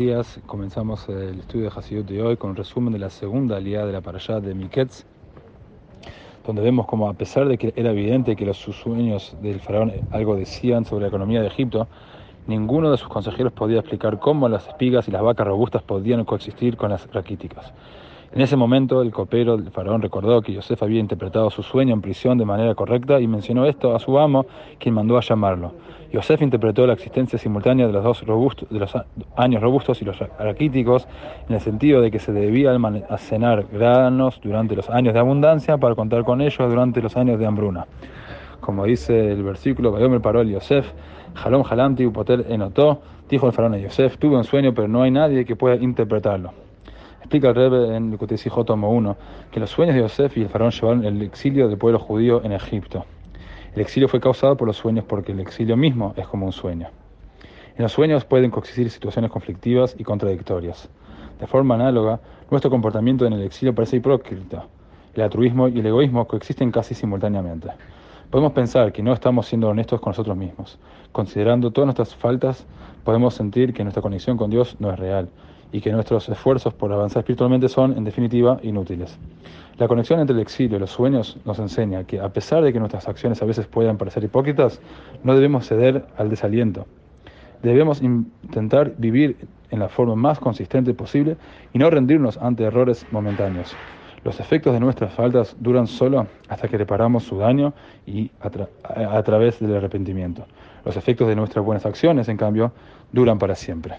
días. Comenzamos el estudio de Hasidut de hoy con un resumen de la segunda aliada de la parashá de Miketz, donde vemos como a pesar de que era evidente que los sueños del faraón algo decían sobre la economía de Egipto, ninguno de sus consejeros podía explicar cómo las espigas y las vacas robustas podían coexistir con las raquíticas. En ese momento, el copero del faraón recordó que Yosef había interpretado su sueño en prisión de manera correcta y mencionó esto a su amo, quien mandó a llamarlo. Yosef interpretó la existencia simultánea de los dos robustos, de los años robustos y los raquíticos en el sentido de que se debía almacenar granos durante los años de abundancia para contar con ellos durante los años de hambruna. Como dice el versículo, me paró el Yosef, Jalom Jalanti Upotel enotó, dijo el faraón a Yosef, tuve un sueño pero no hay nadie que pueda interpretarlo. Explica el Rebbe en el Kutesijo tomo 1 que los sueños de Yosef y el faraón llevaron el exilio del pueblo judío en Egipto. El exilio fue causado por los sueños porque el exilio mismo es como un sueño. En los sueños pueden coexistir situaciones conflictivas y contradictorias. De forma análoga, nuestro comportamiento en el exilio parece hipócrita. El altruismo y el egoísmo coexisten casi simultáneamente. Podemos pensar que no estamos siendo honestos con nosotros mismos. Considerando todas nuestras faltas, podemos sentir que nuestra conexión con Dios no es real y que nuestros esfuerzos por avanzar espiritualmente son, en definitiva, inútiles. La conexión entre el exilio y los sueños nos enseña que, a pesar de que nuestras acciones a veces puedan parecer hipócritas, no debemos ceder al desaliento. Debemos intentar vivir en la forma más consistente posible y no rendirnos ante errores momentáneos. Los efectos de nuestras faltas duran solo hasta que reparamos su daño y a, a través del arrepentimiento. Los efectos de nuestras buenas acciones, en cambio, duran para siempre.